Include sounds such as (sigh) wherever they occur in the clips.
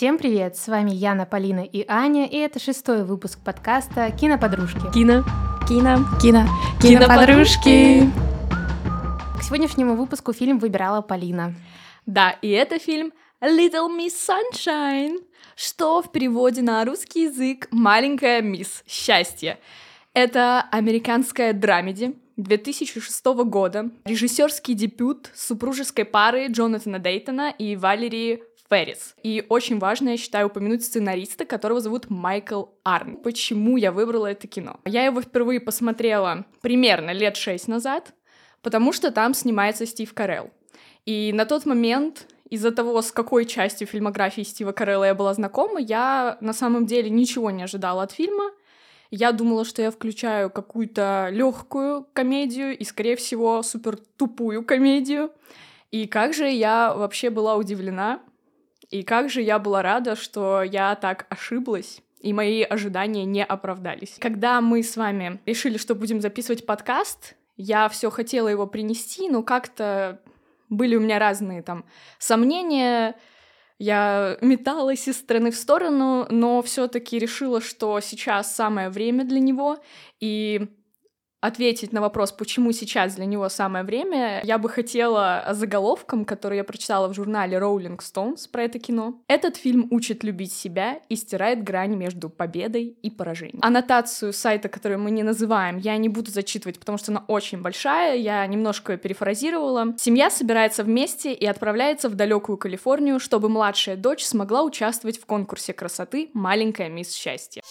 Всем привет! С вами Яна, Полина и Аня, и это шестой выпуск подкаста «Киноподружки». Кино. Кино. Кино. Киноподружки. К сегодняшнему выпуску фильм выбирала Полина. Да, и это фильм Little Miss Sunshine, что в переводе на русский язык «Маленькая мисс Счастье». Это американская драмеди 2006 года, режиссерский дебют супружеской пары Джонатана Дейтона и Валерии Феррис. И очень важно, я считаю, упомянуть сценариста, которого зовут Майкл Арн. Почему я выбрала это кино? Я его впервые посмотрела примерно лет шесть назад, потому что там снимается Стив Карелл. И на тот момент из-за того, с какой частью фильмографии Стива Карелла я была знакома, я на самом деле ничего не ожидала от фильма. Я думала, что я включаю какую-то легкую комедию и, скорее всего, супер тупую комедию. И как же я вообще была удивлена, и как же я была рада, что я так ошиблась, и мои ожидания не оправдались. Когда мы с вами решили, что будем записывать подкаст, я все хотела его принести, но как-то были у меня разные там сомнения, я металась из стороны в сторону, но все-таки решила, что сейчас самое время для него, и ответить на вопрос, почему сейчас для него самое время, я бы хотела заголовком, который я прочитала в журнале Rolling Stones про это кино. Этот фильм учит любить себя и стирает грани между победой и поражением. Аннотацию сайта, который мы не называем, я не буду зачитывать, потому что она очень большая, я немножко ее перефразировала. Семья собирается вместе и отправляется в далекую Калифорнию, чтобы младшая дочь смогла участвовать в конкурсе красоты «Маленькая мисс счастья».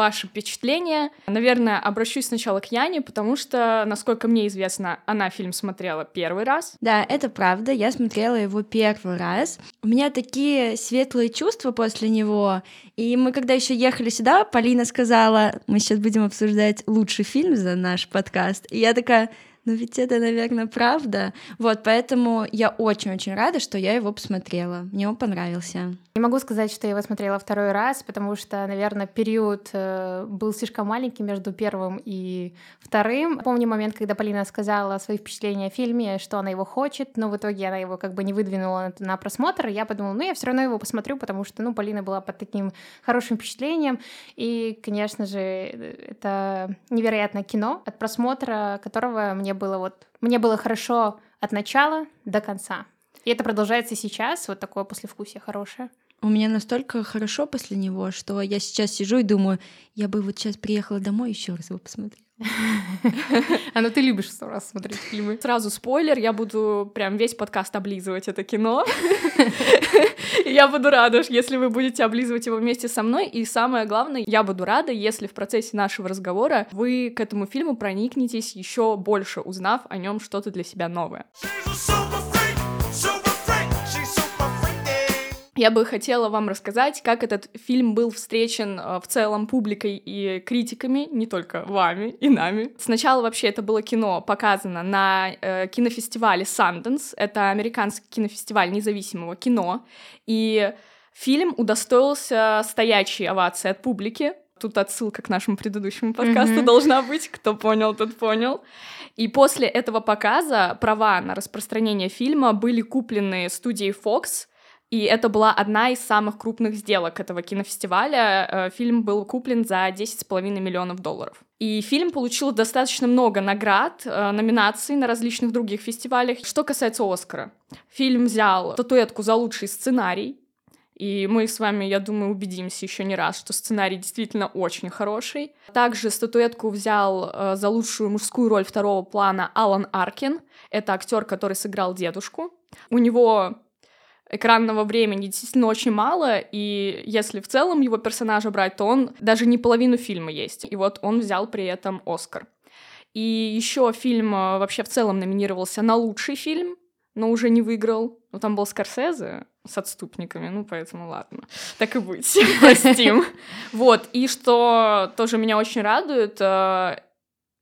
Ваши впечатления. Наверное, обращусь сначала к Яне, потому что, насколько мне известно, она фильм смотрела первый раз. Да, это правда, я смотрела его первый раз. У меня такие светлые чувства после него. И мы, когда еще ехали сюда, Полина сказала, мы сейчас будем обсуждать лучший фильм за наш подкаст. И я такая, но ведь это, наверное, правда. Вот, поэтому я очень-очень рада, что я его посмотрела. Мне он понравился. Не могу сказать, что я его смотрела второй раз, потому что, наверное, период э, был слишком маленький между первым и вторым. Помню момент, когда Полина сказала свои впечатления о фильме, что она его хочет, но в итоге она его как бы не выдвинула на просмотр. И я подумала, ну, я все равно его посмотрю, потому что, ну, Полина была под таким хорошим впечатлением. И, конечно же, это невероятное кино, от просмотра которого мне было вот... Мне было хорошо от начала до конца. И это продолжается сейчас, вот такое послевкусие хорошее. У меня настолько хорошо после него, что я сейчас сижу и думаю, я бы вот сейчас приехала домой еще раз его посмотрела. (laughs) А ну ты любишь сто раз смотреть фильмы. Сразу спойлер, я буду прям весь подкаст облизывать это кино. (laughs) Я буду рада, если вы будете облизывать его вместе со мной. И самое главное, я буду рада, если в процессе нашего разговора вы к этому фильму проникнетесь еще больше, узнав о нем что-то для себя новое. Я бы хотела вам рассказать, как этот фильм был встречен э, в целом публикой и критиками, не только вами и нами. Сначала вообще это было кино показано на э, кинофестивале Sundance, это американский кинофестиваль независимого кино, и фильм удостоился стоячей овации от публики. Тут отсылка к нашему предыдущему подкасту mm-hmm. должна быть, кто понял, тот понял. И после этого показа права на распространение фильма были куплены студией Fox, и это была одна из самых крупных сделок этого кинофестиваля. Э, фильм был куплен за 10,5 миллионов долларов. И фильм получил достаточно много наград, э, номинаций на различных других фестивалях. Что касается Оскара, фильм взял статуэтку за лучший сценарий, и мы с вами, я думаю, убедимся еще не раз, что сценарий действительно очень хороший. Также статуэтку взял э, за лучшую мужскую роль второго плана Алан Аркин. Это актер, который сыграл дедушку. У него экранного времени действительно очень мало, и если в целом его персонажа брать, то он даже не половину фильма есть. И вот он взял при этом Оскар. И еще фильм э, вообще в целом номинировался на лучший фильм, но уже не выиграл. Ну, там был Скорсезе с отступниками, ну, поэтому ладно. Так и быть, (laughs) простим. (laughs) Вот, и что тоже меня очень радует, э,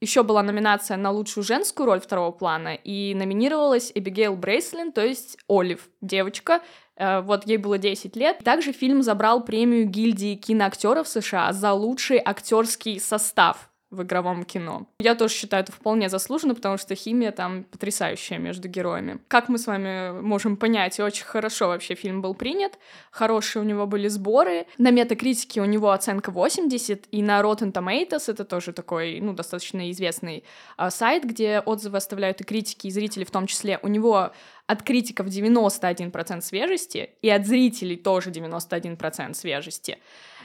еще была номинация на лучшую женскую роль второго плана, и номинировалась Эбигейл Брейслин, то есть Олив, девочка, э, вот ей было 10 лет. Также фильм забрал премию гильдии киноактеров США за лучший актерский состав в игровом кино. Я тоже считаю это вполне заслуженно, потому что химия там потрясающая между героями. Как мы с вами можем понять, очень хорошо вообще фильм был принят, хорошие у него были сборы. На метакритике у него оценка 80, и на Rotten Tomatoes, это тоже такой, ну, достаточно известный а, сайт, где отзывы оставляют и критики, и зрители в том числе, у него от критиков 91% свежести, и от зрителей тоже 91% свежести.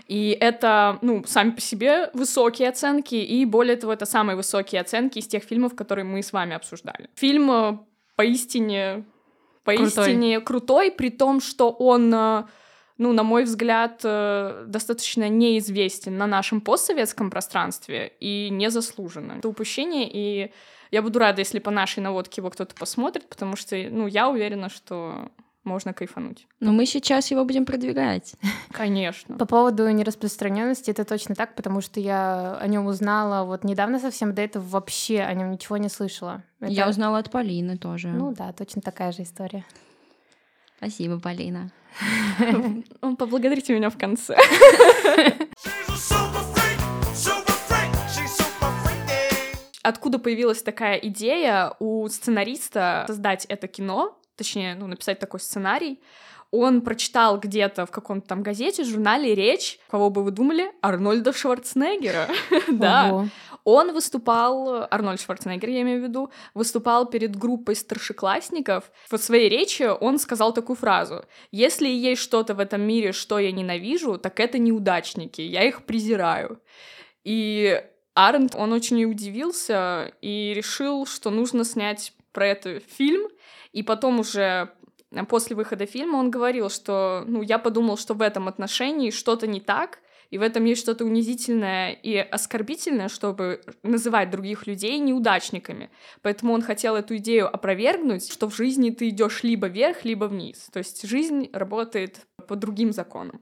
И это, ну, сами по себе высокие оценки, и более того, это самые высокие оценки из тех фильмов, которые мы с вами обсуждали. Фильм э, поистине, поистине крутой, крутой при том, что он э, ну, на мой взгляд, э, достаточно неизвестен на нашем постсоветском пространстве и незаслуженно. Это упущение, и я буду рада, если по нашей наводке его кто-то посмотрит, потому что, ну, я уверена, что можно кайфануть. Но мы сейчас его будем продвигать. Конечно. По поводу нераспространенности это точно так, потому что я о нем узнала вот недавно совсем, до этого вообще о нем ничего не слышала. Это... Я узнала от Полины тоже. Ну да, точно такая же история. Спасибо, Полина. (laughs) Поблагодарите меня в конце. Откуда появилась такая идея у сценариста создать это кино? точнее, ну, написать такой сценарий, он прочитал где-то в каком-то там газете, журнале речь, кого бы вы думали, Арнольда Шварценеггера. (laughs) Да. Он выступал, Арнольд Шварценеггер, я имею в виду, выступал перед группой старшеклассников. В своей речи он сказал такую фразу. «Если есть что-то в этом мире, что я ненавижу, так это неудачники, я их презираю». И Арнт, он очень удивился и решил, что нужно снять про это фильм, и потом уже после выхода фильма он говорил, что, ну, я подумал, что в этом отношении что-то не так, и в этом есть что-то унизительное и оскорбительное, чтобы называть других людей неудачниками. Поэтому он хотел эту идею опровергнуть, что в жизни ты идешь либо вверх, либо вниз. То есть жизнь работает по другим законам.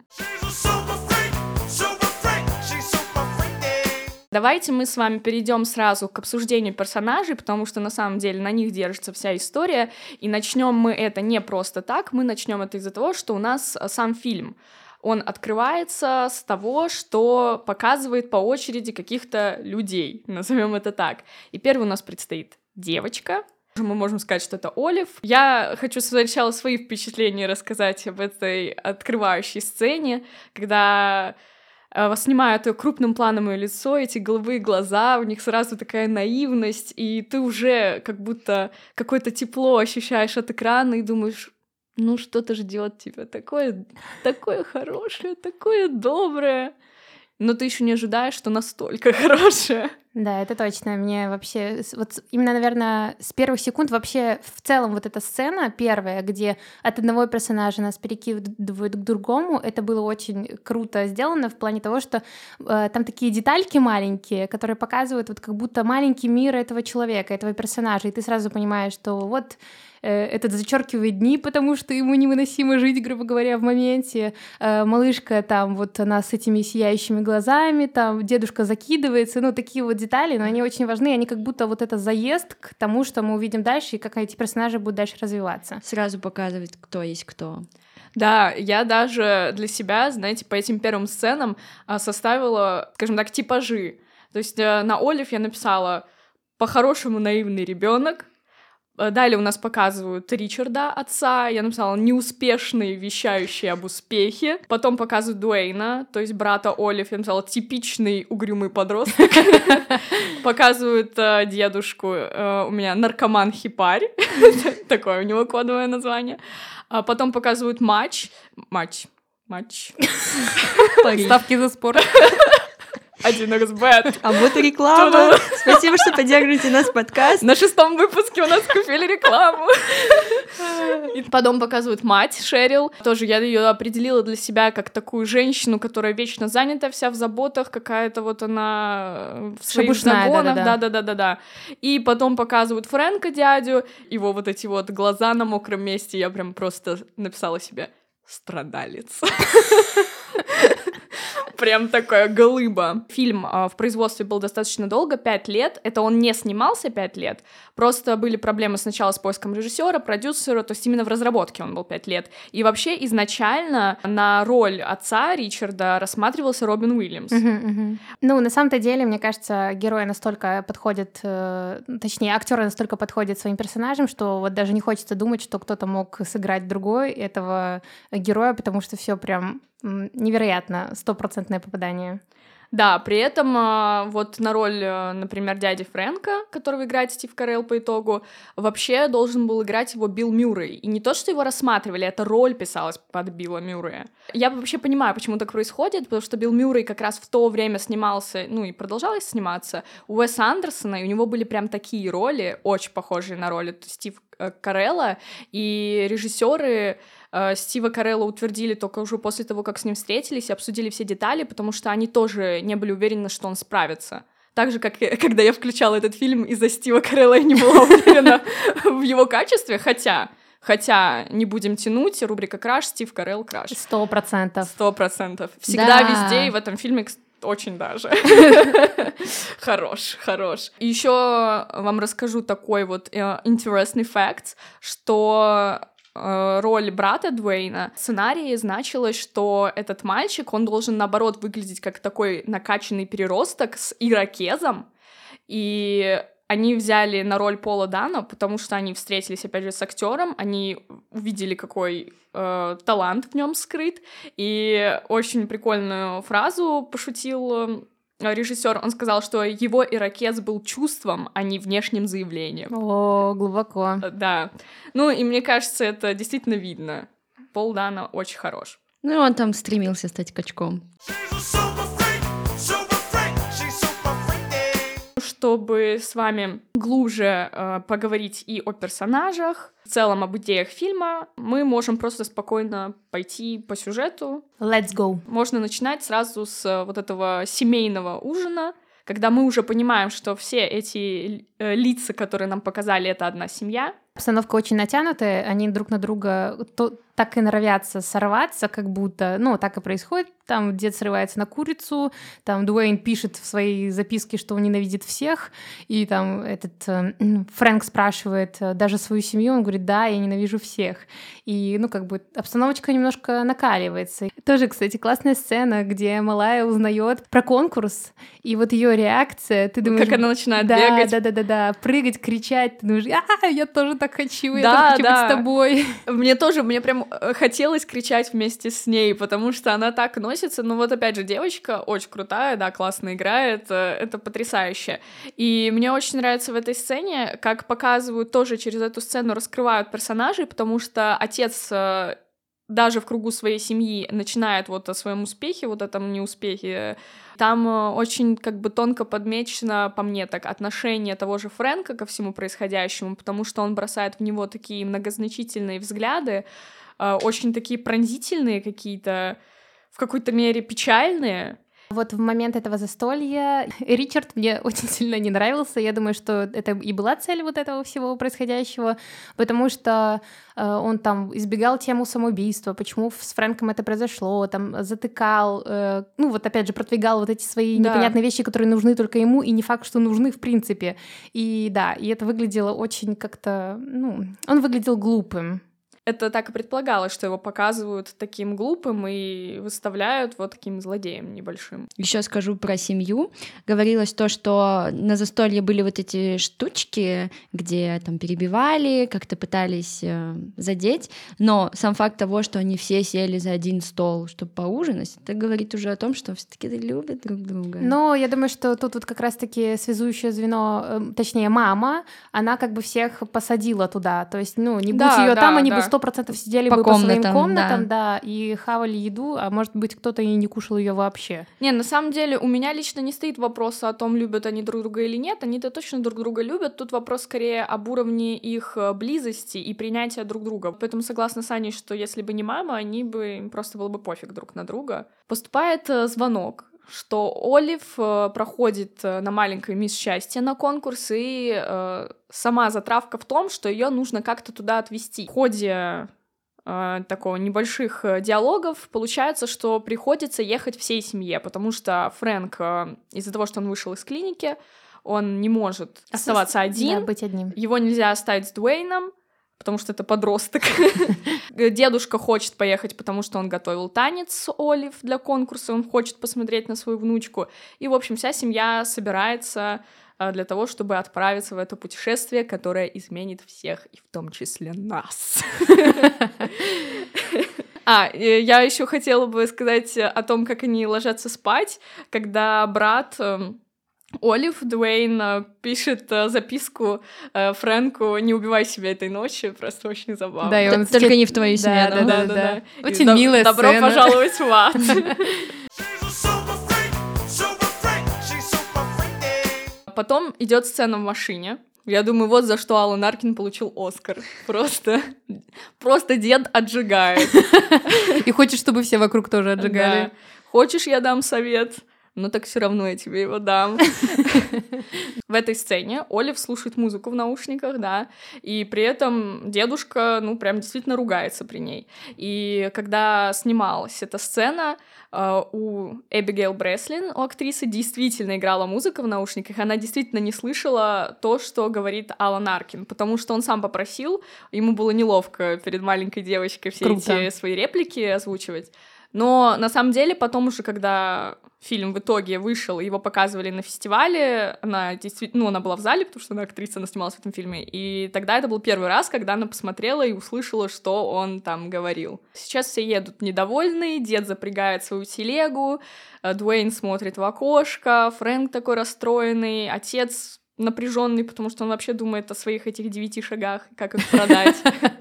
Давайте мы с вами перейдем сразу к обсуждению персонажей, потому что на самом деле на них держится вся история. И начнем мы это не просто так, мы начнем это из-за того, что у нас э, сам фильм. Он открывается с того, что показывает по очереди каких-то людей, (laughs) назовем это так. И первый у нас предстоит девочка, мы можем сказать, что это Олив. Я хочу сначала свои впечатления рассказать об этой открывающей сцене, когда Э, снимают крупным планом ее лицо, эти голубые глаза, у них сразу такая наивность, и ты уже как будто какое-то тепло ощущаешь от экрана и думаешь, ну что-то ждет тебя такое, такое хорошее, такое доброе но ты еще не ожидаешь, что настолько (laughs) хорошее. Да, это точно. Мне вообще, вот именно, наверное, с первых секунд вообще в целом вот эта сцена первая, где от одного персонажа нас перекидывают к другому, это было очень круто сделано в плане того, что э, там такие детальки маленькие, которые показывают вот как будто маленький мир этого человека, этого персонажа, и ты сразу понимаешь, что вот этот зачеркивает дни, потому что ему невыносимо жить, грубо говоря, в моменте. Э, малышка там вот она с этими сияющими глазами, там дедушка закидывается, ну такие вот детали, но они очень важны, они как будто вот это заезд к тому, что мы увидим дальше и как эти персонажи будут дальше развиваться. Сразу показывает, кто есть кто. Да, я даже для себя, знаете, по этим первым сценам а, составила, скажем так, типажи. То есть э, на Олив я написала по-хорошему наивный ребенок, Э, далее у нас показывают Ричарда, отца. Я написала неуспешный, вещающий об успехе. Потом показывают Дуэйна, то есть брата Олив. Я написала типичный угрюмый подросток. (laughs) Показывают э, дедушку. Э, у меня наркоман-хипарь. (laughs) Такое у него кодовое название. А потом показывают матч. Матч. Матч. Ставки за спорт. (laughs) Один xbet. А вот и реклама. Спасибо, что поддерживаете нас подкаст. На шестом выпуске у нас купили рекламу. (laughs) И потом показывают мать Шерил. Тоже я ее определила для себя как такую женщину, которая вечно занята вся в заботах, какая-то вот она в своих загонах. Да-да-да-да-да. И потом показывают Фрэнка дядю, его вот эти вот глаза на мокром месте. Я прям просто написала себе страдалец. (laughs) Прям такая голыба. Фильм а, в производстве был достаточно долго, пять лет. Это он не снимался пять лет. Просто были проблемы сначала с поиском режиссера, продюсера, то есть именно в разработке он был пять лет. И вообще изначально на роль отца Ричарда рассматривался Робин Уильямс. Ну, на самом-то деле, мне кажется, герои настолько подходят, э, точнее, актеры настолько подходят своим персонажам, что вот даже не хочется думать, что кто-то мог сыграть другой этого героя, потому что все прям невероятно, стопроцентное попадание. Да, при этом а, вот на роль, э, например, дяди Фрэнка, которого играет Стив Карелл по итогу, вообще должен был играть его Билл Мюррей. И не то, что его рассматривали, эта роль писалась под Билла Мюррея. Я вообще понимаю, почему так происходит, потому что Билл Мюррей как раз в то время снимался, ну и продолжал сниматься, у Уэса Андерсона, и у него были прям такие роли, очень похожие на роли Стив э, Карелла, и режиссеры Стива Карелла утвердили только уже после того, как с ним встретились и обсудили все детали, потому что они тоже не были уверены, что он справится. Так же, как (laughs) когда я включала этот фильм из-за Стива Карелла, я не была (laughs) уверена в его качестве, хотя... Хотя, не будем тянуть, рубрика «Краш», Стив Карелл «Краш». Сто процентов. Сто процентов. Всегда, да. везде, и в этом фильме очень даже. (laughs) хорош, хорош. Еще вам расскажу такой вот э, интересный факт, что Э, роль брата Дуэйна, в сценарии значилось, что этот мальчик, он должен, наоборот, выглядеть как такой накачанный переросток с ирокезом, и они взяли на роль Пола Дана, потому что они встретились, опять же, с актером, они увидели, какой э, талант в нем скрыт, и очень прикольную фразу пошутил режиссер, он сказал, что его ирокез был чувством, а не внешним заявлением. О, глубоко. Да. Ну, и мне кажется, это действительно видно. Пол Дана очень хорош. Ну, он там стремился стать качком. Чтобы с вами глубже э, поговорить и о персонажах, в целом об идеях фильма, мы можем просто спокойно пойти по сюжету. Let's go. Можно начинать сразу с вот этого семейного ужина, когда мы уже понимаем, что все эти э, лица, которые нам показали, это одна семья. Обстановка очень натянутая, они друг на друга то, так и норовятся сорваться, как будто, ну, так и происходит. Там дед срывается на курицу, там Дуэйн пишет в своей записке, что он ненавидит всех, и там этот э, Фрэнк спрашивает э, даже свою семью, он говорит, да, я ненавижу всех. И, ну, как бы обстановочка немножко накаливается. Тоже, кстати, классная сцена, где Малая узнает про конкурс, и вот ее реакция, ты думаешь... Как она начинает да, бегать. Да, да, да, да, прыгать, кричать, ты думаешь, а, я тоже так хочу, я да, хочу да. быть с тобой. Мне тоже, мне прям э, хотелось кричать вместе с ней, потому что она так носится. Ну вот опять же, девочка очень крутая, да, классно играет, э, это потрясающе. И мне очень нравится в этой сцене, как показывают тоже через эту сцену, раскрывают персонажей, потому что отец э, даже в кругу своей семьи начинает вот о своем успехе, вот этом неуспехе, там э, очень как бы тонко подмечено, по мне так, отношение того же Фрэнка ко всему происходящему, потому что он бросает в него такие многозначительные взгляды, э, очень такие пронзительные какие-то, в какой-то мере печальные, вот в момент этого застолья (laughs) Ричард мне (laughs) очень сильно не нравился. Я думаю, что это и была цель вот этого всего происходящего, потому что э, он там избегал тему самоубийства, почему с Фрэнком это произошло, там затыкал, э, ну вот опять же продвигал вот эти свои да. непонятные вещи, которые нужны только ему, и не факт, что нужны в принципе. И да, и это выглядело очень как-то, ну, он выглядел глупым это так и предполагалось, что его показывают таким глупым и выставляют вот таким злодеем небольшим. Еще скажу про семью. Говорилось то, что на застолье были вот эти штучки, где там перебивали, как-то пытались э, задеть, но сам факт того, что они все сели за один стол, чтобы поужинать, это говорит уже о том, что все-таки любят друг друга. Но я думаю, что тут вот как раз-таки связующее звено, э, точнее мама, она как бы всех посадила туда, то есть, ну, не будь да, ее да, там, они да. бы сто процентов сидели по бы комнатам, по своим комнатам, да. да, и хавали еду, а может быть кто-то и не кушал ее вообще. Не, на самом деле у меня лично не стоит вопроса о том, любят они друг друга или нет, они-то точно друг друга любят, тут вопрос скорее об уровне их э, близости и принятия друг друга. Поэтому согласна с Аней, что если бы не мама, они бы, им просто было бы пофиг друг на друга. Поступает э, звонок, что Олив э, проходит э, на маленькой мисс счастье на конкурс, и э, сама затравка в том, что ее нужно как-то туда отвезти. В ходе э, такого небольших э, диалогов, получается, что приходится ехать всей семье, потому что Фрэнк э, из-за того, что он вышел из клиники, он не может оставаться один. Да, быть одним. Его нельзя оставить с Дуэйном, потому что это подросток. (laughs) Дедушка хочет поехать, потому что он готовил танец с Олив для конкурса, он хочет посмотреть на свою внучку. И, в общем, вся семья собирается а, для того, чтобы отправиться в это путешествие, которое изменит всех, и в том числе нас. (laughs) А, я еще хотела бы сказать о том, как они ложатся спать, когда брат эм, Олив Дуэйн э, пишет э, записку э, Фрэнку «Не убивай себя этой ночью», просто очень забавно. Да, и он Только не в твою смену. Да, да, да. да, да. Очень милая Добро сцена. пожаловать в ад. (laughs) Потом идет сцена в машине. Я думаю, вот за что Алан Аркин получил Оскар. Просто, просто дед отжигает. (laughs) И хочешь, чтобы все вокруг тоже отжигали. Хочешь, я дам совет? Но так все равно я тебе его дам. (laughs) В этой сцене Олив слушает музыку в наушниках, да, и при этом дедушка, ну, прям действительно ругается при ней. И когда снималась эта сцена, э, у Эбигейл Бреслин, у актрисы, действительно играла музыка в наушниках, она действительно не слышала то, что говорит Алан Аркин, потому что он сам попросил, ему было неловко перед маленькой девочкой все Круто. эти свои реплики озвучивать. Но на самом деле потом уже, когда фильм в итоге вышел, его показывали на фестивале, она действительно, ну, она была в зале, потому что она актриса, она снималась в этом фильме, и тогда это был первый раз, когда она посмотрела и услышала, что он там говорил. Сейчас все едут недовольные, дед запрягает свою телегу, э, Дуэйн смотрит в окошко, Фрэнк такой расстроенный, отец напряженный, потому что он вообще думает о своих этих девяти шагах, как их продать. (laughs)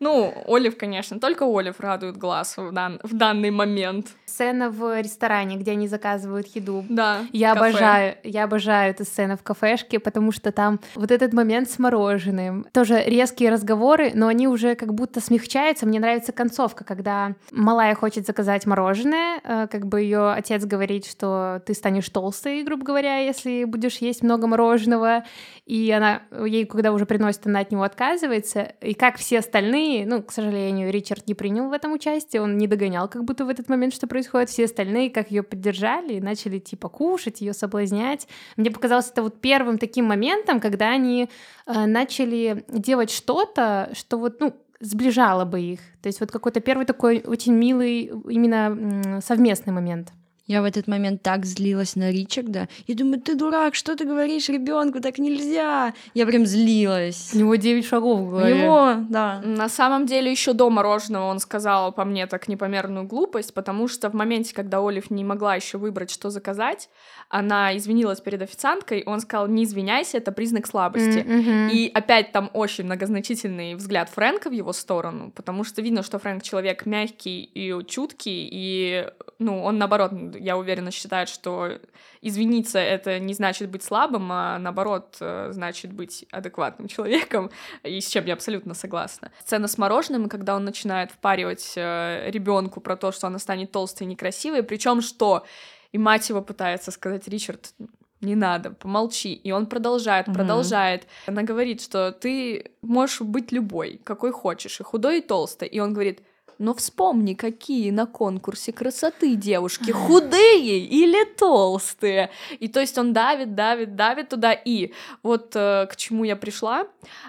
Ну, Олив, конечно, только Олив радует глаз в, дан в данный момент. Сцена в ресторане, где они заказывают еду. Да. Я кафе. обожаю, я обожаю эту сцену в кафешке, потому что там вот этот момент с мороженым. Тоже резкие разговоры, но они уже как будто смягчаются. Мне нравится концовка, когда малая хочет заказать мороженое, э, как бы ее отец говорит, что ты станешь толстой, грубо говоря, если будешь есть много мороженого, и она ей, когда уже приносит, она от него отказывается, и как все остальные, ну, к сожалению, Ричард не принял в этом участие, он не догонял как будто в этот момент, что происходит, все остальные как ее поддержали начали типа кушать, ее соблазнять. Мне показалось это вот первым таким моментом, когда они э, начали делать что-то, что вот, ну, сближало бы их. То есть вот какой-то первый такой очень милый именно совместный момент. Я в этот момент так злилась на Ричарда. И думаю, ты дурак, что ты говоришь ребенку, так нельзя. Я прям злилась. У него 9 шагов в У голове. него, да. На самом деле, еще до мороженого он сказал по мне так непомерную глупость, потому что в моменте, когда Олив не могла еще выбрать, что заказать, она извинилась перед официанткой, он сказал, не извиняйся, это признак слабости. Мгм. И опять там очень многозначительный взгляд Фрэнка в его сторону, потому что видно, что Фрэнк человек мягкий и чуткий, и, ну, он, наоборот, я уверена, считает, что извиниться — это не значит быть слабым, а, наоборот, э, значит быть адекватным (laughs) человеком, и с чем я абсолютно согласна. Сцена с мороженым, когда он начинает впаривать ребенку про то, что она станет толстой и некрасивой, причем что... И мать его пытается сказать, Ричард, не надо, помолчи. И он продолжает, Мгм. продолжает. Она говорит, что ты можешь быть любой, какой хочешь, и худой, и толстой. И он говорит, но вспомни, какие на конкурсе красоты девушки, худые или толстые. И то есть он давит, давит, давит туда. И вот э, к чему я пришла,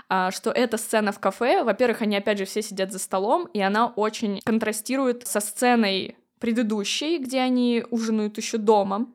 а, что эта сцена в кафе, во-первых, они опять же все сидят за столом, и она очень контрастирует со сценой предыдущей, где они ужинают еще дома.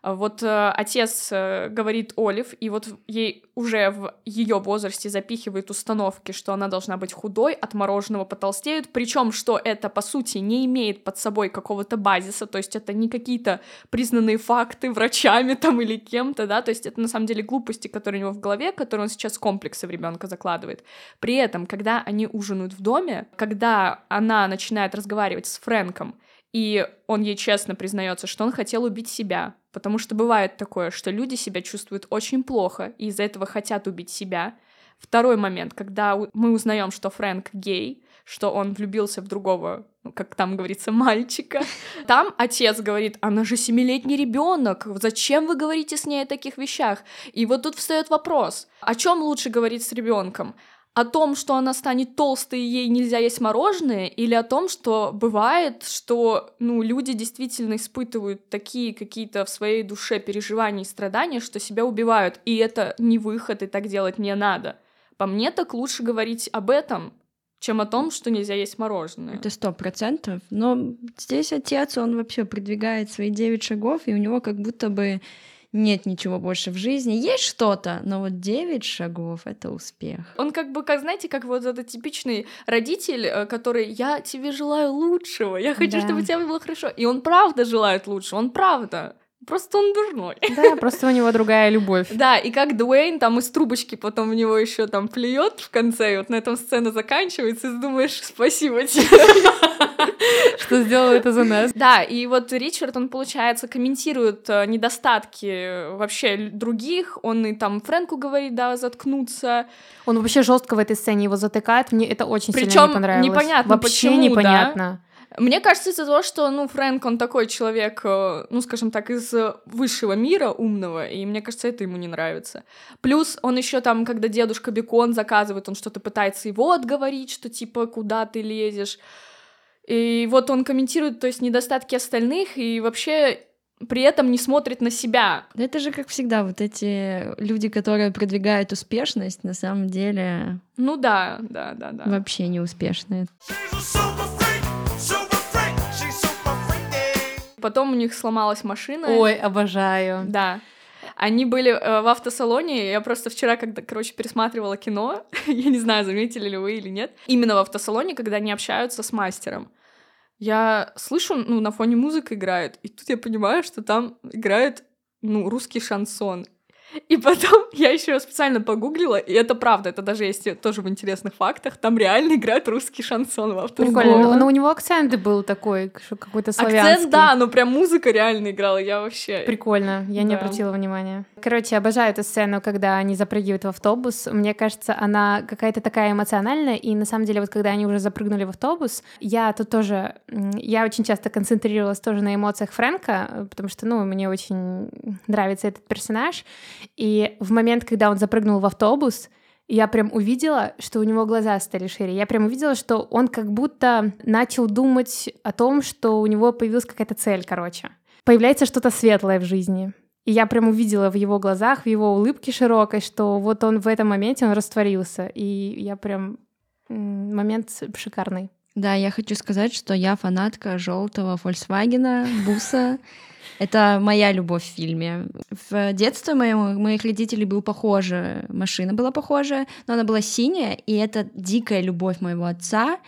А Вот э, отец э, говорит Олив, и вот ей уже в ее возрасте запихивает установки, что она должна быть худой, от мороженого потолстеют, причем что это по сути не имеет под собой какого-то базиса, то есть это не какие-то признанные факты врачами там или кем-то, да, то есть это на самом деле глупости, которые у него в голове, которые он сейчас комплексы в ребенка закладывает. При этом, когда они ужинают в доме, когда она начинает разговаривать с Фрэнком, и он ей честно признается, что он хотел убить себя. Потому что бывает такое, что люди себя чувствуют очень плохо и из-за этого хотят убить себя. Второй момент, когда мы узнаем, что Фрэнк гей, что он влюбился в другого, ну, как там говорится, (laughs) мальчика. Там отец говорит, она же семилетний ребенок, зачем вы говорите с ней о таких вещах? И вот тут встает вопрос, о чем лучше говорить с ребенком? О том, что она станет толстой и ей нельзя есть мороженое, или о том, что бывает, что ну, люди действительно испытывают такие какие-то в своей душе переживания и страдания, что себя убивают, и это не выход, и так делать не надо. По мне так лучше говорить об этом, чем о том, что нельзя есть мороженое. Это сто процентов. Но здесь отец, он вообще продвигает свои девять шагов, и у него как будто бы нет ничего больше в жизни. Есть что-то, но вот девять шагов — это успех. Он как бы, как знаете, как вот этот типичный родитель, э, который «я тебе желаю лучшего, я хочу, Да. чтобы у тебя было хорошо». И он правда желает лучше, он правда. Просто он дурной. Да, просто у него другая любовь. Да, и как Дуэйн там из трубочки потом в него еще там плюет в конце, и вот на этом сцена заканчивается, и ты думаешь, спасибо тебе. Что сделал это за нас. Да, и вот Ричард, он, получается, комментирует э, недостатки вообще л- других, он и там Фрэнку говорит, да, заткнуться, Он вообще жестко в этой сцене его затыкает. Мне это очень сильно не понравилось. непонятно, Вообще почему, да. Мне кажется, из-за того, что, ну, Фрэнк, он такой человек, э, ну, скажем так, из высшего мира умного, и мне кажется, это ему не нравится. Плюс он еще там, когда дедушка Бекон заказывает, он что-то пытается его отговорить, что типа, куда ты лезешь. И вот он комментирует, то есть, недостатки остальных, и вообще при этом не смотрит на себя. Да это же, как всегда, вот эти люди, которые продвигают успешность, на самом деле Ну да, да, да, да. вообще не успешные. Потом у них сломалась машина. Ой, обожаю. Да. Они были э, в автосалоне, я просто вчера, когда, короче, пересматривала кино, (laughs) я не знаю, заметили ли вы или нет, именно в автосалоне, когда они общаются с мастером. Я слышу, ну, на фоне музыка играет, и тут я понимаю, что там играет, ну, русский шансон. И потом (laughs) я еще специально погуглила, и это правда, это даже есть тоже в интересных фактах, там реально играет русский шансон в автосалоне. Прикольно. Но, но у него акцент был такой, что какой-то славянский. Акцент, да, но прям музыка реально играла, я вообще... Прикольно, я не Да. обратила внимания. Короче, обожаю эту сцену, когда они запрыгивают в автобус. Мне кажется, она какая-то такая эмоциональная, и на самом деле вот когда они уже запрыгнули в автобус, я тут тоже, я очень часто концентрировалась тоже на эмоциях Фрэнка, э, потому что, ну, мне очень нравится этот персонаж, и в момент, когда он запрыгнул в автобус, я прям увидела, что у него глаза стали шире. Я прям увидела, что он как будто начал думать о том, что у него появилась какая-то цель, короче. Появляется что-то светлое в жизни. И я прям увидела в его глазах, в его улыбке широкой, что вот он в этом моменте, он растворился. И я прям... Момент шикарный. Да, я хочу сказать, что я фанатка желтого Volkswagen, буса. Это моя любовь в фильме. В детстве моему, моих родителей была похожая, машина была похожая, но она была синяя, и это дикая любовь моего отца.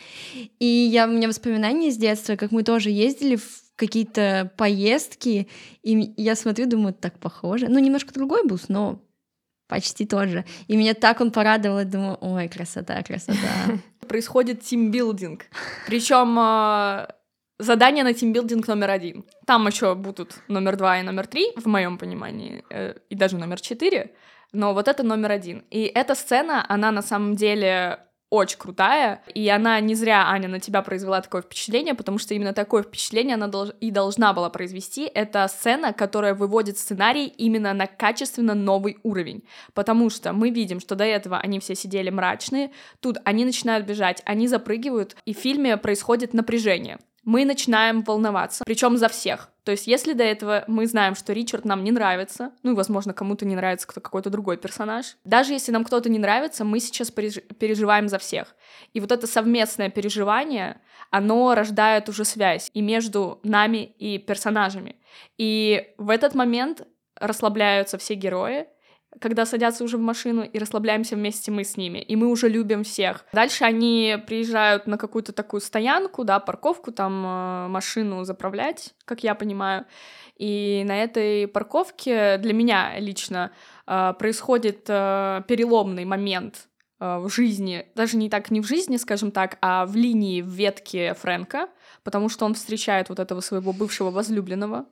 И я, у меня воспоминания с детства, как мы тоже ездили в какие-то поездки, и я смотрю, думаю, так похоже. Ну, немножко другой бус, но почти тот же. И меня так он порадовал, я думаю, ой, красота, красота. (laughs) происходит тимбилдинг. Причем э, задание на тимбилдинг номер один. Там еще будут номер два и номер три, в моем понимании, э, и даже номер четыре. Но вот это номер один. И эта сцена, она на самом деле очень крутая, и она не зря, Аня, на тебя произвела такое впечатление, потому что именно такое впечатление она долж- и должна была произвести. Это сцена, которая выводит сценарий именно на качественно новый уровень, потому что мы видим, что до этого они все сидели мрачные, тут они начинают бежать, они запрыгивают, и в фильме происходит напряжение. Мы начинаем волноваться, причем за всех. То есть, если до этого мы знаем, что Ричард нам не нравится, ну и, возможно, кому-то не нравится кто какой-то другой персонаж, даже если нам кто-то не нравится, мы сейчас переж- переживаем за всех. И вот это совместное переживание, оно рождает уже связь и между нами и персонажами. И в этот момент расслабляются все герои, когда садятся уже в машину и расслабляемся вместе мы с ними, и мы уже любим всех. Дальше они приезжают на какую-то такую стоянку, да, парковку, там э, машину заправлять, как я понимаю, и на этой парковке для меня лично э, происходит э, переломный момент э, в жизни, даже не так не в жизни, скажем так, а в линии в ветке Фрэнка, потому что он встречает вот этого своего бывшего возлюбленного,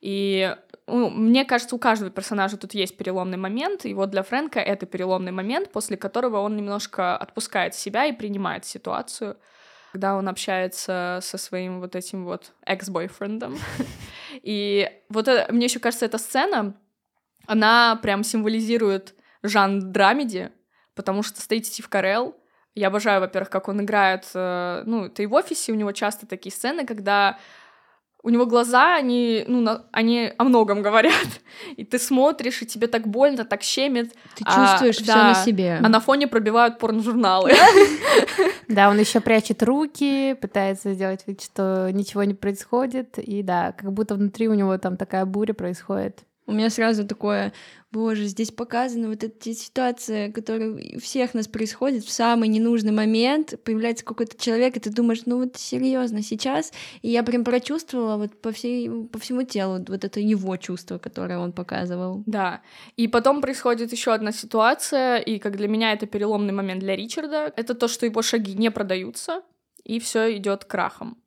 и ну, мне кажется, у каждого персонажа тут есть переломный момент, и вот для Фрэнка это переломный момент, после которого он немножко отпускает себя и принимает ситуацию, когда он общается со своим вот этим вот экс-бойфрендом. (laughs) И вот это, мне еще кажется, эта сцена, она прям символизирует жанр драмеди, потому что стоит Стив Карелл. Я обожаю, во-первых, как он играет, э, ну, это и в офисе, у него часто такие сцены, когда у него глаза, они, ну, на- они о многом говорят. И ты смотришь, и тебе так больно, так щемит. Ты А, чувствуешь все да. на себе. А на фоне пробивают порножурналы. Да, (laughs) он еще прячет руки, пытается сделать вид, что ничего не происходит. И да, как будто внутри у него там такая буря происходит. У меня сразу такое, боже, здесь показаны вот эти ситуации, которые у всех нас происходят в самый ненужный момент, появляется какой-то человек, и ты думаешь, ну вот серьезно сейчас, и я прям прочувствовала вот по, всей, по всему телу вот это его чувство, которое он показывал. Да. И потом происходит еще одна ситуация, и как для меня это переломный момент для Ричарда, это то, что его шаги не продаются, и все идет крахом.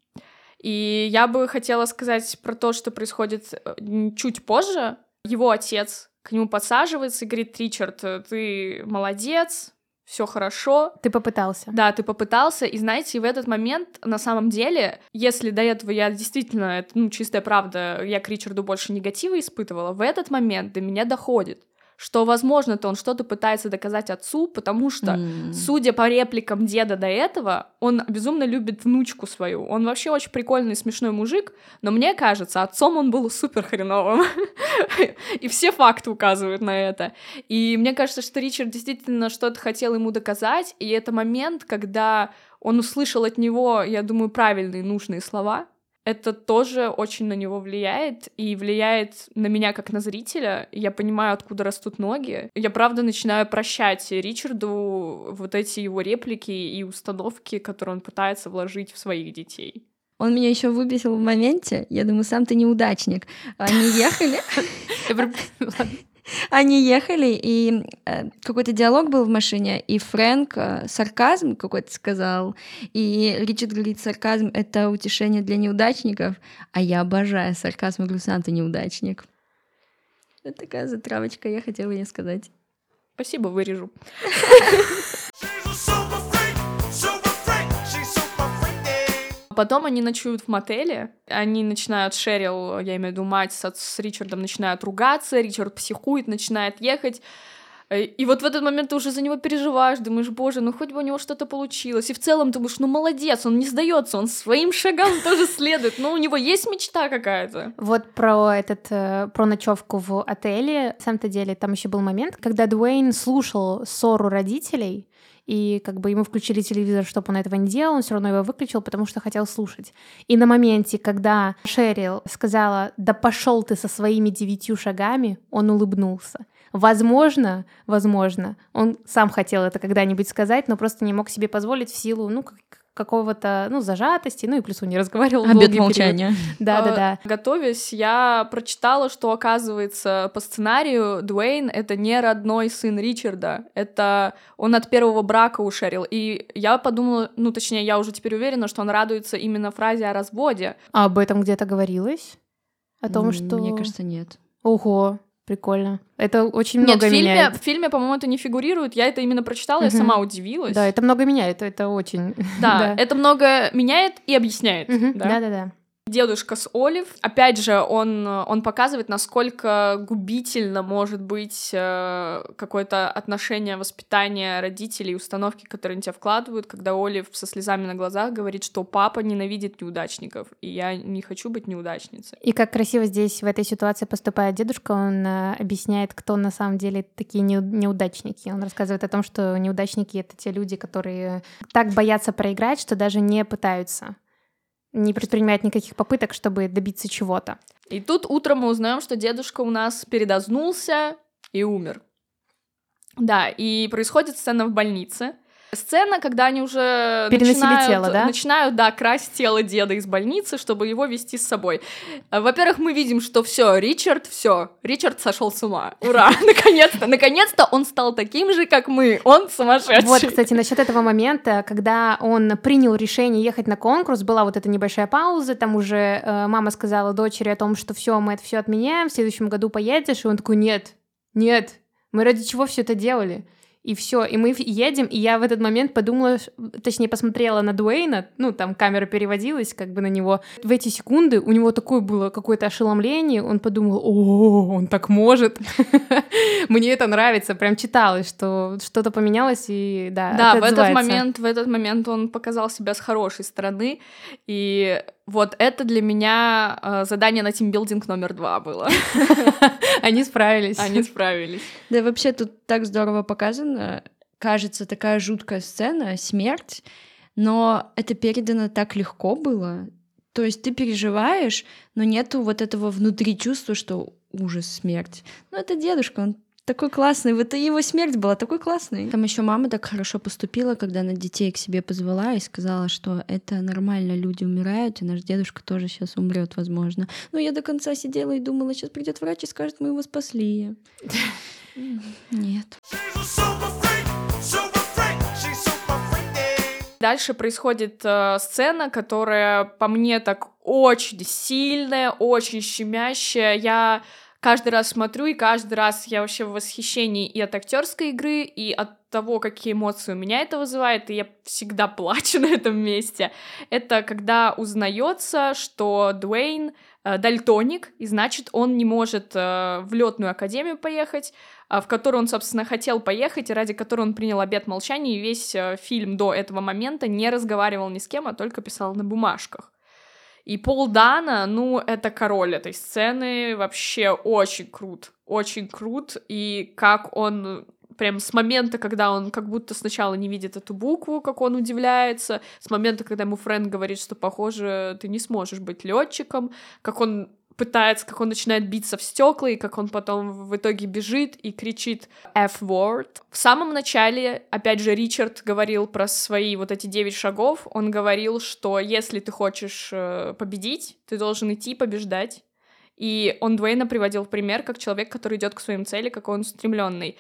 И я бы хотела сказать про то, что происходит э, чуть позже. Его отец к нему подсаживается и говорит, Ричард, э, ты молодец, все хорошо, Ты попытался. да, ты попытался, и знаете, в этот момент, на самом деле, если до этого я действительно, это, ну, чистая правда, я к Ричарду больше негатива испытывала, в этот момент до меня доходит, что, возможно-то, он что-то пытается доказать отцу, потому что, М. судя по репликам деда до этого, он безумно любит внучку свою. Он вообще очень прикольный, смешной мужик, но мне кажется, отцом он был супер хреновым. (laughs) И все факты указывают на это. И мне кажется, что Ричард действительно что-то хотел ему доказать, и это момент, когда он услышал от него, я думаю, правильные, нужные слова. Это тоже очень на него влияет, и влияет на меня как на зрителя. Я понимаю, откуда растут ноги. Я правда начинаю прощать Ричарду вот эти его реплики и установки, которые он пытается вложить в своих детей. Он меня еще выбесил в моменте. Я думаю, сам ты неудачник. Они ехали. (laughs) (laughs) (laughs) они ехали, и э, какой-то диалог был в машине, и Фрэнк э, сарказм какой-то сказал, и Ричард говорит, сарказм — это утешение для неудачников, а я обожаю сарказм, я говорю, сам ты неудачник. Это такая затравочка, я хотела ей сказать. Спасибо, вырежу. (laughs) Потом они ночуют в мотеле, они начинают, Шерил, я имею в виду мать с, с Ричардом, начинают ругаться, Ричард психует, начинает ехать. Э, И вот в этот момент ты уже за него переживаешь, думаешь, боже, ну хоть бы у него что-то получилось. И в целом думаешь, ну молодец, он не сдается, он своим шагам (laughs) тоже следует. Ну, у него есть мечта какая-то. Вот про этот, э, про ночевку в отеле. На самом-то деле, там еще был момент, когда Дуэйн слушал ссору родителей, и как бы ему включили телевизор, чтобы он этого не делал, он все равно его выключил, потому что хотел слушать. И на моменте, когда Шерил сказала, да пошел ты со своими девятью шагами, он улыбнулся. Возможно, возможно, он сам хотел это когда-нибудь сказать, но просто не мог себе позволить в силу, ну, как- какого-то, ну, зажатости, ну, и плюс он не разговаривал Обед молчания. Да, да, Э, да. Готовясь, я прочитала, что, оказывается, по сценарию Дуэйн — это не родной сын Ричарда. Это он от первого брака у Шерил. И я подумала, ну, точнее, я уже теперь уверена, что он радуется именно фразе о разводе. А об этом где-то говорилось? О том, что... Мне кажется, нет. Ого, прикольно. Это очень Нет, много в фильме, меняет. в фильме, по-моему, это не фигурирует. Я это именно прочитала, я Мгм. сама удивилась. Да, это много меняет, это очень... (laughs) Да, это много меняет и объясняет. Да. Да-да-да. Дедушка с Олив, опять же, он, он показывает, насколько губительно может быть э, какое-то отношение, воспитание родителей, установки, которые они тебя вкладывают, когда Олив со слезами на глазах говорит, что папа ненавидит неудачников, и я не хочу быть неудачницей. И как красиво здесь в этой ситуации поступает дедушка, он э, объясняет, кто на самом деле такие неу- неудачники. Он рассказывает о том, что неудачники — это те люди, которые так боятся проиграть, что даже не пытаются, не предпринимают никаких попыток, чтобы добиться чего-то. И тут утром мы узнаем, что дедушка у нас передознулся и умер. Да, и происходит сцена в больнице. Сцена, когда они уже Переносили начинают, тело, да? начинают, да, красть тело деда из больницы, чтобы его вести с собой. А, Во-первых, мы видим, что все, Ричард, все, Ричард сошел с ума. Ура! (laughs) Наконец-то, наконец-то он стал таким же, как мы. Он сумасшедший. Вот, кстати, насчет этого момента, когда он принял решение ехать на конкурс, была вот эта небольшая пауза, там уже э, мама сказала дочери о том, что все, мы это все отменяем, в следующем году поедешь, и он такой, нет, нет, мы ради чего все это делали? И все. И мы едем, и я в этот момент подумала, точнее, посмотрела на Дуэйна, ну, там камера переводилась как бы на него. В эти секунды у него такое было какое-то ошеломление, он подумал, о, он так может. (laughs) Мне это нравится, прям читалось, что что-то поменялось, и да, Да, в этот момент, в этот момент он показал себя с хорошей стороны, и вот это для меня э, задание на тимбилдинг номер два было. (laughs) Они справились. Они справились. Да вообще тут так здорово показано. Кажется, такая жуткая сцена, смерть, но это передано так легко было. То есть ты переживаешь, но нету вот этого внутри чувства, что ужас, смерть. Ну это дедушка, он такой классный. Вот и его смерть была такой классной. Там еще мама так хорошо поступила, когда она детей к себе позвала и сказала, что это нормально, люди умирают, и наш дедушка тоже сейчас умрет, возможно. Но я до конца сидела и думала, сейчас придет врач и скажет, мы его спасли. Нет. Дальше происходит э, сцена, которая по мне так очень сильная, очень щемящая. Я каждый раз смотрю, и каждый раз я вообще в восхищении и от актерской игры, и от того, какие эмоции у меня это вызывает, и я всегда (laughs) плачу на этом месте. Это когда узнается, что Дуэйн э, дальтоник, и значит, он не может э, в летную академию поехать, а, в которую он, собственно, хотел поехать, и ради которой он принял обет молчания, и весь э, фильм до этого момента не разговаривал ни с кем, а только писал на бумажках. И Пол Дана, ну, это король этой сцены, вообще очень крут, очень крут, и как он прям с момента, когда он как будто сначала не видит эту букву, как он удивляется, с момента, когда ему Фрэнк говорит, что, похоже, ты не сможешь быть летчиком, как он пытается, как он начинает биться в стекла, и как он потом в итоге бежит и кричит F-word. В самом начале, опять же, Ричард говорил про свои вот эти девять шагов. Он говорил, что если ты хочешь э, победить, ты должен идти побеждать. И он Дуэйна приводил в пример как человек, который идет к своим цели, какой он устремленный.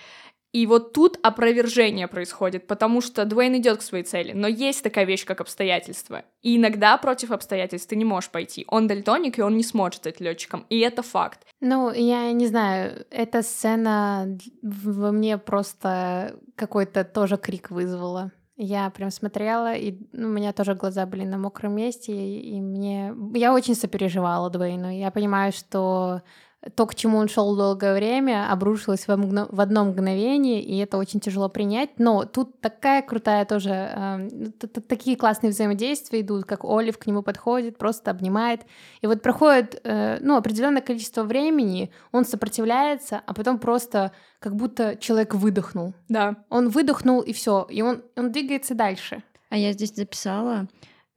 И вот тут опровержение происходит, потому что Дуэйн идет к своей цели, но есть такая вещь, как обстоятельства. И иногда против обстоятельств ты не можешь пойти. Он дальтоник, и он не сможет стать летчиком. И это факт. Ну, я не знаю, эта сцена во мне просто какой-то тоже крик вызвала. Я прям смотрела, и ну, у меня тоже глаза были на мокром месте, и мне... Я очень сопереживала Дуэйну. Я понимаю, что то, к чему он шел долгое время, обрушилось в, мгно- в одно мгновение, и это очень тяжело принять. Но тут такая крутая тоже, э, такие классные взаимодействия идут, как Олив к нему подходит, просто обнимает. И вот проходит, э, ну, определенное количество времени, он сопротивляется, а потом просто как будто человек выдохнул. Да. Он выдохнул, и все, и он, он двигается дальше. А я здесь записала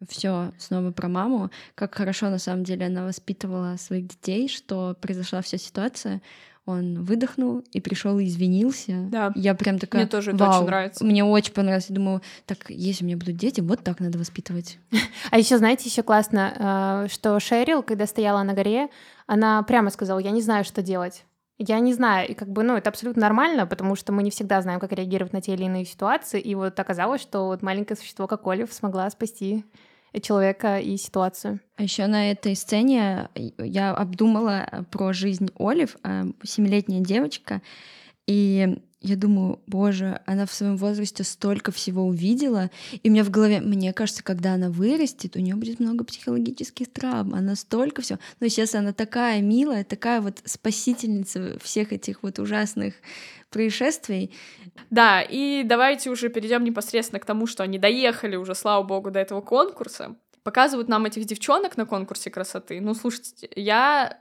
все снова про маму, как хорошо на самом деле она воспитывала своих детей, что произошла вся ситуация. Он выдохнул и пришел и извинился. Да. Я прям такая. Мне тоже это «Вау». очень нравится. Мне очень понравилось. Я думаю, так, если у меня будут дети, вот так надо воспитывать. (laughs) А еще, знаете, еще классно, э, что Шерил, когда стояла на горе, она прямо сказала, я не знаю, что делать. Я не знаю, и как бы, ну, это абсолютно нормально, потому что мы не всегда знаем, как реагировать на те или иные ситуации, и вот оказалось, что вот маленькое существо, как Олив, смогла спасти человека и ситуацию. А еще на этой сцене я обдумала про жизнь Олив, а, семилетняя девочка, и я думаю, боже, она в своем возрасте столько всего увидела, и у меня в голове, мне кажется, когда она вырастет, у нее будет много психологических травм, она столько всего. Но сейчас она такая милая, такая вот спасительница всех этих вот ужасных происшествий. Да, и давайте уже перейдем непосредственно к тому, что они доехали уже, слава богу, до этого конкурса. Показывают нам этих девчонок на конкурсе красоты. Ну, слушайте, я...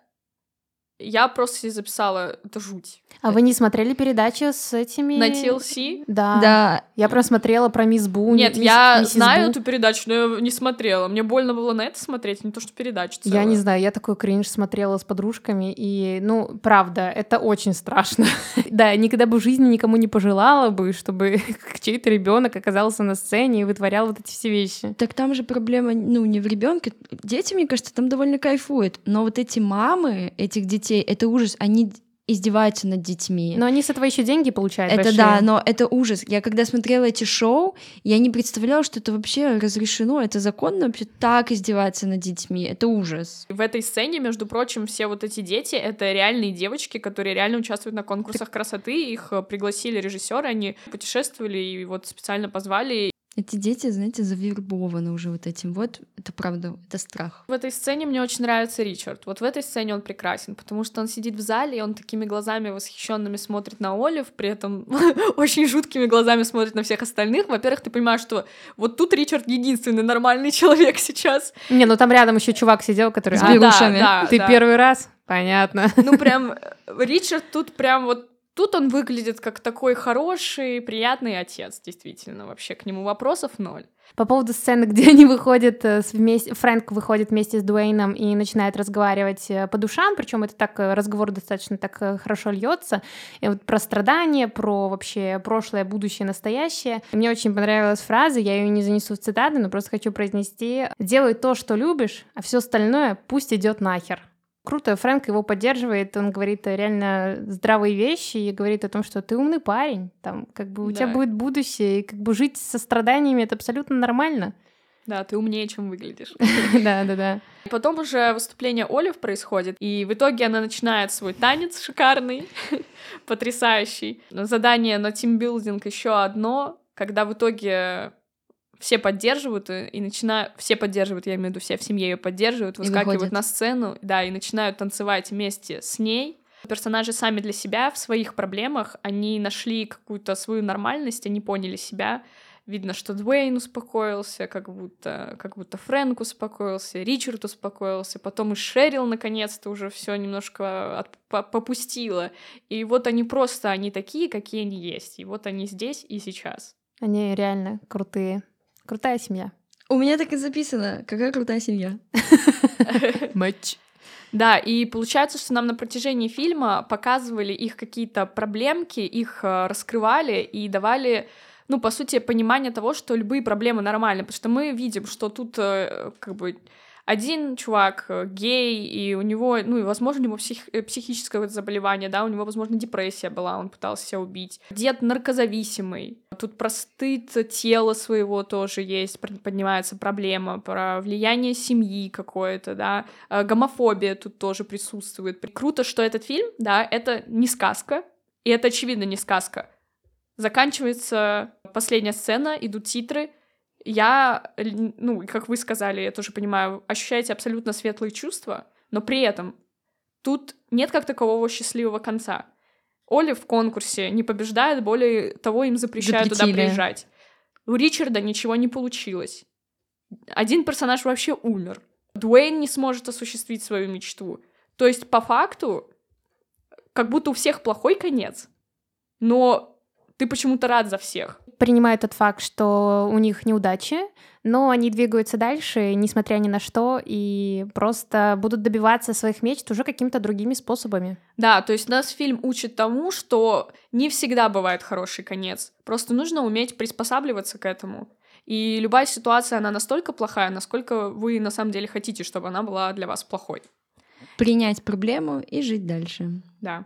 Я просто себе записала, это жуть. А вы не смотрели передачу с этими... На TLC? Да. Да, Я просмотрела про мисс Бу. Нет, мисс- я миссис знаю Бу. эту передачу, но я не смотрела. Мне больно было на это смотреть, не то что передачу Я целую. не знаю, я такой кринж смотрела с подружками, и, ну, правда, это очень страшно. (laughs) да, никогда бы в жизни никому не пожелала бы, чтобы (laughs) чей-то ребенок оказался на сцене и вытворял вот эти все вещи. Так там же проблема, ну, не в ребенке. Дети, мне кажется, там довольно кайфуют. Но вот эти мамы этих детей, это ужас. Они издеваются над детьми. Но они с этого еще деньги получают Это большие. да, но это ужас. Я когда смотрела эти шоу, я не представляла, что это вообще разрешено, это законно вообще так издеваться над детьми. Это ужас. В этой сцене, между прочим, все вот эти дети — это реальные девочки, которые реально участвуют на конкурсах красоты. Их э, пригласили режиссеры, они путешествовали и вот специально позвали. Эти дети, знаете, завербованы уже вот этим вот. Это правда, это страх. В этой сцене мне очень нравится Ричард. Вот в этой сцене он прекрасен, потому что он сидит в зале, и он такими глазами восхищенными смотрит на Олив, при этом (laughs) очень жуткими глазами смотрит на всех остальных. Во-первых, ты понимаешь, что вот тут Ричард единственный нормальный (laughs) человек сейчас. Не, ну там рядом еще чувак сидел, который... С «А, берушами. да, ты да. первый раз? Понятно. Ну, прям, э, Ричард тут прям вот Тут он выглядит как такой хороший, приятный отец, действительно. Вообще к нему вопросов ноль. По поводу сцены, (laughs) где они выходят э, вместе, Фрэнк выходит вместе с Дуэйном и начинает разговаривать э, по душам, причем это так э, разговор достаточно так хорошо льется, и вот про страдания, про вообще прошлое, будущее, настоящее. Мне очень понравилась фраза, я ее не занесу в цитаты, но просто хочу произнести: "Делай то, что любишь, а все остальное пусть идет нахер". Круто, Фрэнк его поддерживает, он говорит э, реально здравые вещи и говорит о том, что ты умный парень, там, как бы у тебя Да. будет будущее, и как бы жить со страданиями это абсолютно нормально. Да, ты умнее, чем выглядишь. (laughs) Да, да, да. Потом уже выступление Олив происходит, и в итоге она начинает свой танец шикарный, (laughs) потрясающий. Задание на тимбилдинг еще одно, когда в итоге все поддерживают и, и начинают, все поддерживают, я имею в виду, все в семье ее поддерживают, выскакивают на сцену, да, и начинают танцевать вместе с ней. Персонажи сами для себя в своих проблемах, они нашли какую-то свою нормальность, они поняли себя, Видно, что Дуэйн успокоился, как будто, как будто Фрэнк успокоился, Ричард успокоился, потом и Шерил наконец-то уже все немножко от- по- попустила. И вот они просто, они такие, какие они есть. И вот они здесь и сейчас. Они реально крутые. Крутая семья. У меня так и записано. Какая крутая семья. (laughs) Матч. Да, и получается, что нам на протяжении фильма показывали их какие-то проблемки, их э, раскрывали и давали, ну, по сути, понимание того, что любые проблемы нормальны, потому что мы видим, что тут э, как бы один чувак э, гей, и у него, ну, и, возможно, у него псих- э, психическое заболевание, да, у него, возможно, депрессия была, он пытался себя убить. Дед наркозависимый, тут про стыд тела своего тоже есть, поднимается проблема, про влияние семьи какое-то, да, Э, гомофобия тут тоже присутствует. Круто, что этот фильм, да, это не сказка, и это, очевидно, не сказка. Заканчивается последняя сцена, идут титры, я, ну, как вы сказали, я тоже понимаю, ощущаете абсолютно светлые чувства, но при этом тут нет как такового счастливого конца. Оли в конкурсе не побеждает, более того, им запрещают туда Запретили. приезжать. У Ричарда ничего не получилось. Один персонаж вообще умер. Дуэйн не сможет осуществить свою мечту. То есть, по факту, как будто у всех плохой конец, но ты почему-то рад за всех. Принимают тот факт, что у них неудачи, но они двигаются дальше, несмотря ни на что, и просто будут добиваться своих мечт уже какими-то другими способами. Да, то есть нас фильм учит тому, что не всегда бывает хороший конец. Просто нужно уметь приспосабливаться к этому. И любая ситуация, она настолько плохая, насколько вы на самом деле хотите, чтобы она была для вас плохой. Принять проблему и жить дальше. Да.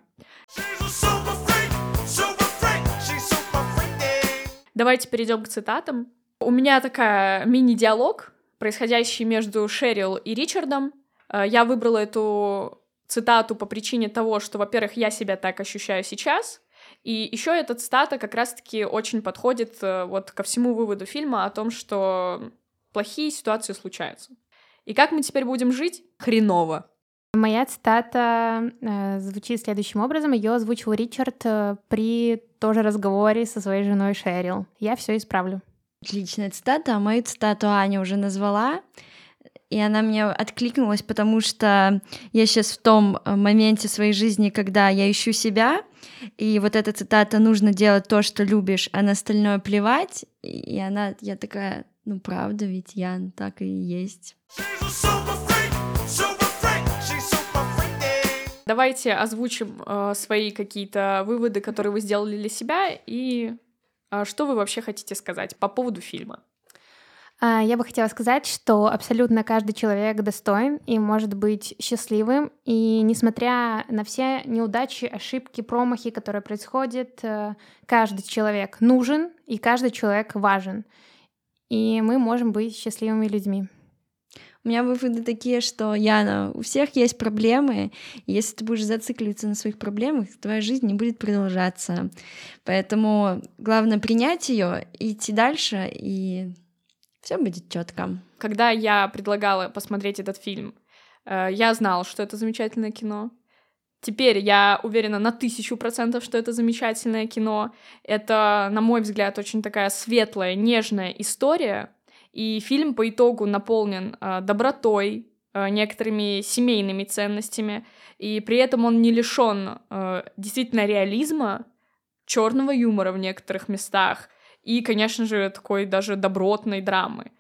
Давайте перейдем к цитатам. У меня такая мини-диалог, происходящий между Шерил и Ричардом. Э, Я выбрала эту цитату по причине того, что, во-первых, я себя так ощущаю сейчас, и еще эта цитата как раз-таки очень подходит э, вот ко всему выводу фильма о том, что плохие ситуации случаются. И как мы теперь будем жить? Хреново. Моя цитата э, звучит следующим образом. Ее озвучил Ричард э, при тоже разговоре со своей женой Шерил. Я все исправлю. Отличная цитата. А мою цитату Аня уже назвала. И она мне откликнулась, потому что я сейчас в том э, моменте своей жизни, когда я ищу себя, и вот эта цитата «нужно делать то, что любишь, а на остальное плевать», и она, я такая, ну правда, ведь я так и есть. Давайте озвучим э, свои какие-то выводы, которые вы сделали для себя, и э, что вы вообще хотите сказать по поводу фильма. А, Я бы хотела сказать, что абсолютно каждый человек достоин и может быть счастливым. И несмотря на все неудачи, ошибки, промахи, которые происходят, э, каждый человек нужен и каждый человек важен. И мы можем быть счастливыми людьми. У меня выводы такие, что, Яна, у всех есть проблемы, если ты будешь зацикливаться на своих проблемах, твоя жизнь не будет продолжаться. Поэтому главное принять ее, идти дальше, и все будет четко. Когда я предлагала посмотреть этот фильм, э, я знала, что это замечательное кино. Теперь я уверена на тысячу процентов, что это замечательное кино. Это, на мой взгляд, очень такая светлая, нежная история. И фильм по итогу наполнен э, добротой, э, некоторыми семейными ценностями. И при этом он не лишен э, действительно реализма, черного юмора в некоторых местах. И, конечно же, такой даже добротной драмы.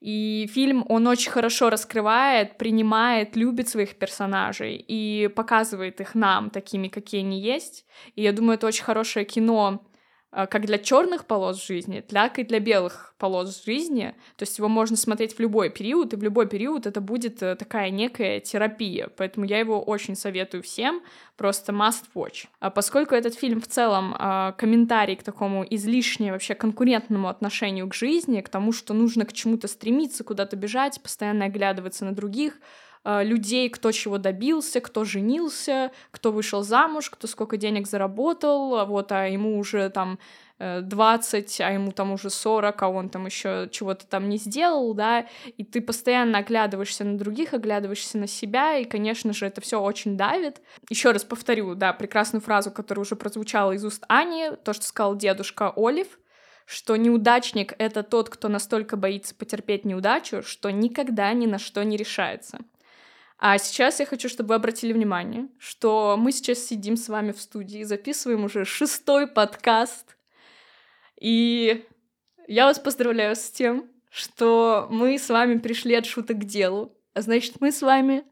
И фильм, он очень хорошо раскрывает, принимает, любит своих персонажей и показывает их нам такими, какие они есть. И я думаю, это очень хорошее кино как для черных полос жизни, так и для белых полос жизни. То есть его можно смотреть в любой период, и в любой период это будет э, такая некая терапия. Поэтому я его очень советую всем, просто must watch. А поскольку этот фильм в целом э, комментарий к такому излишне вообще конкурентному отношению к жизни, к тому, что нужно к чему-то стремиться, куда-то бежать, постоянно оглядываться на других, людей, кто чего добился, кто женился, кто вышел замуж, кто сколько денег заработал, а вот, а ему уже там э, 20, а ему там уже 40, а он там еще чего-то там не сделал, да, и ты постоянно оглядываешься на других, оглядываешься на себя, и, конечно же, это все очень давит. Еще раз повторю, да, прекрасную фразу, которая уже прозвучала из уст Ани, то, что сказал дедушка Олив, что неудачник — это тот, кто настолько боится потерпеть неудачу, что никогда ни на что не решается. А сейчас я хочу, чтобы вы обратили внимание, что мы сейчас сидим с вами в студии, записываем уже шестой подкаст. И я вас поздравляю с тем, что мы с вами пришли от шуток к делу. А значит, мы с вами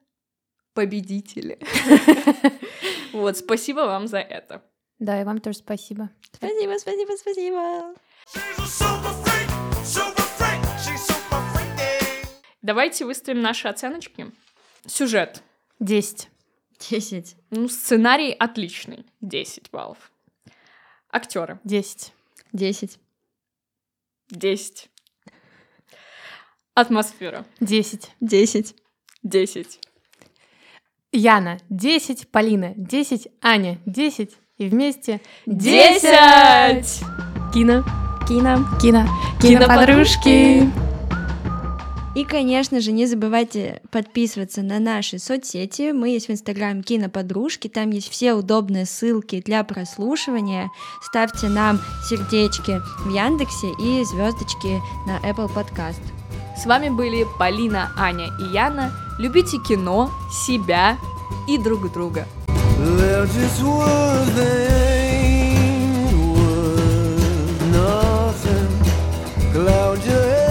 победители. (laughs) Вот, спасибо вам за это. Да, и вам тоже спасибо. Спасибо, спасибо, спасибо. Давайте выставим наши оценочки. Сюжет. 10. Десять. Ну, сценарий отличный. 10 баллов. Актеры. 10. Десять. 10. Атмосфера. 10. Десять. 10. Яна 10, Полина 10, Аня 10 и вместе 10! Кино, Кино. кино, Киноподружки. И, конечно же, не забывайте подписываться на наши соцсети. Мы есть в Инстаграм Киноподружки, там есть все удобные ссылки для прослушивания. Ставьте нам сердечки в Яндексе и звездочки на Apple Podcast. С вами были Полина, Аня и Яна. Любите кино, себя и друг друга. Cloud your head.